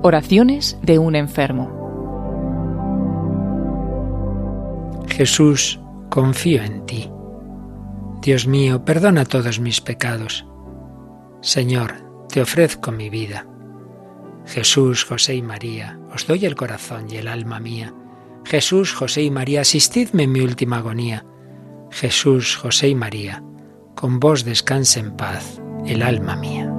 Oraciones de un enfermo. Jesús, confío en ti. Dios mío, perdona todos mis pecados. Señor, te ofrezco mi vida. Jesús, José y María, os doy el corazón y el alma mía. Jesús, José y María, asistidme en mi última agonía. Jesús, José y María, con vos descanse en paz el alma mía.